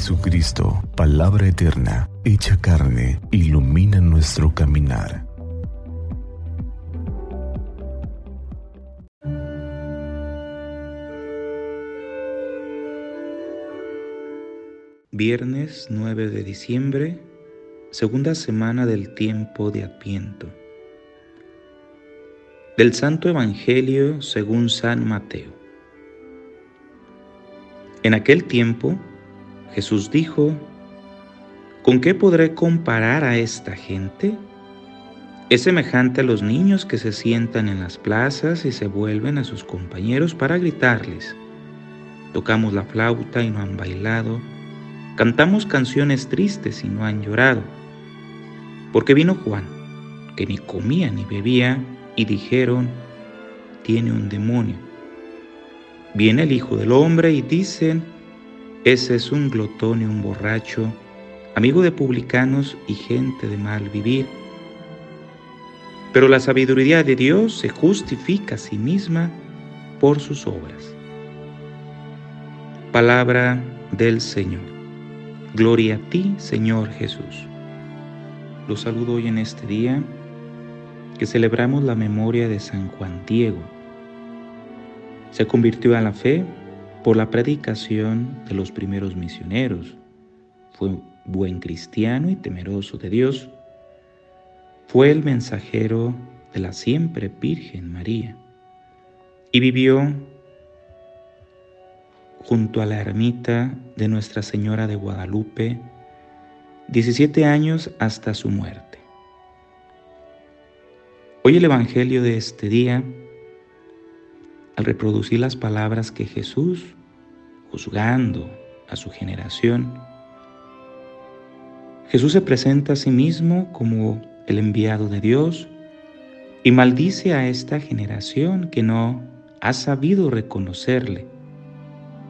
Jesucristo, palabra eterna, hecha carne, ilumina nuestro caminar. Viernes 9 de diciembre, segunda semana del tiempo de Adviento. Del Santo Evangelio según San Mateo. En aquel tiempo, Jesús dijo, ¿con qué podré comparar a esta gente? Es semejante a los niños que se sientan en las plazas y se vuelven a sus compañeros para gritarles. Tocamos la flauta y no han bailado, cantamos canciones tristes y no han llorado. Porque vino Juan, que ni comía ni bebía, y dijeron, tiene un demonio. Viene el Hijo del Hombre y dicen, ese es un glotón y un borracho, amigo de publicanos y gente de mal vivir. Pero la sabiduría de Dios se justifica a sí misma por sus obras. Palabra del Señor. Gloria a ti, Señor Jesús. Los saludo hoy en este día que celebramos la memoria de San Juan Diego. Se convirtió a la fe por la predicación de los primeros misioneros. Fue buen cristiano y temeroso de Dios. Fue el mensajero de la siempre Virgen María y vivió junto a la ermita de Nuestra Señora de Guadalupe 17 años hasta su muerte. Hoy el Evangelio de este día al reproducir las palabras que Jesús, juzgando a su generación, Jesús se presenta a sí mismo como el enviado de Dios y maldice a esta generación que no ha sabido reconocerle,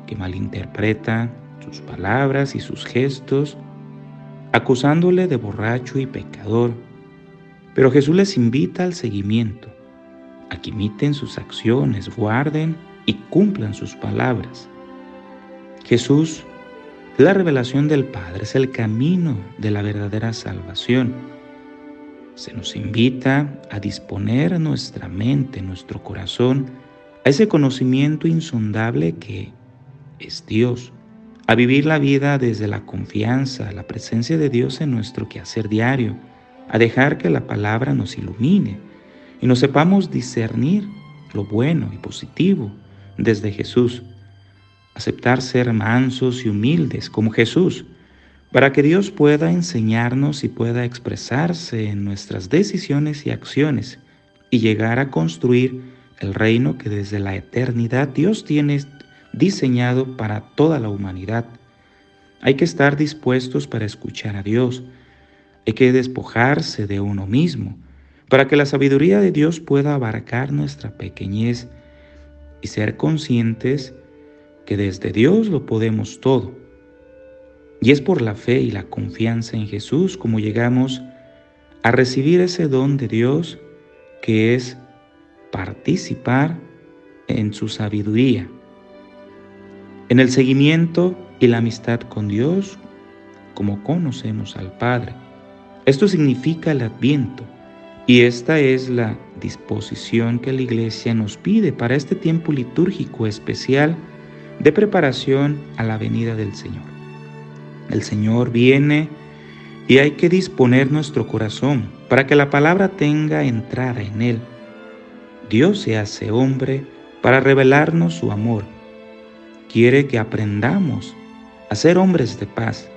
que malinterpreta sus palabras y sus gestos, acusándole de borracho y pecador. Pero Jesús les invita al seguimiento, a que imiten sus acciones, guarden y cumplan sus palabras. Jesús es la revelación del Padre, es el camino de la verdadera salvación. Se nos invita a disponer nuestra mente, nuestro corazón, a ese conocimiento insondable que es Dios, a vivir la vida desde la confianza, la presencia de Dios en nuestro quehacer diario, a dejar que la palabra nos ilumine y nos sepamos discernir lo bueno y positivo desde Jesús. Aceptar ser mansos y humildes como Jesús, para que Dios pueda enseñarnos y pueda expresarse en nuestras decisiones y acciones y llegar a construir el reino que desde la eternidad Dios tiene diseñado para toda la humanidad. Hay que estar dispuestos para escuchar a Dios. Hay que despojarse de uno mismo para que la sabiduría de Dios pueda abarcar nuestra pequeñez y ser conscientes que desde Dios lo podemos todo. Y es por la fe y la confianza en Jesús como llegamos a recibir ese don de Dios que es participar en su sabiduría, en el seguimiento y la amistad con Dios como conocemos al Padre. Esto significa el adviento y esta es la disposición que la Iglesia nos pide para este tiempo litúrgico especial de preparación a la venida del Señor. El Señor viene y hay que disponer nuestro corazón para que la palabra tenga entrada en él. Dios se hace hombre para revelarnos su amor. Quiere que aprendamos a ser hombres de paz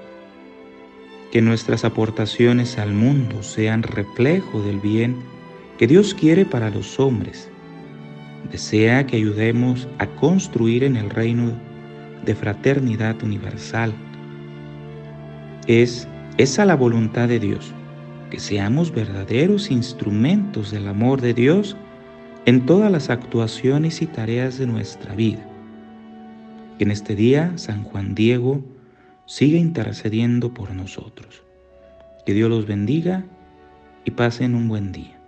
que nuestras aportaciones al mundo sean reflejo del bien que Dios quiere para los hombres. Desea que ayudemos a construir en el reino de fraternidad universal. Es esa la voluntad de Dios, que seamos verdaderos instrumentos del amor de Dios en todas las actuaciones y tareas de nuestra vida. En este día San Juan Diego sigue intercediendo por nosotros. Que Dios los bendiga y pasen un buen día.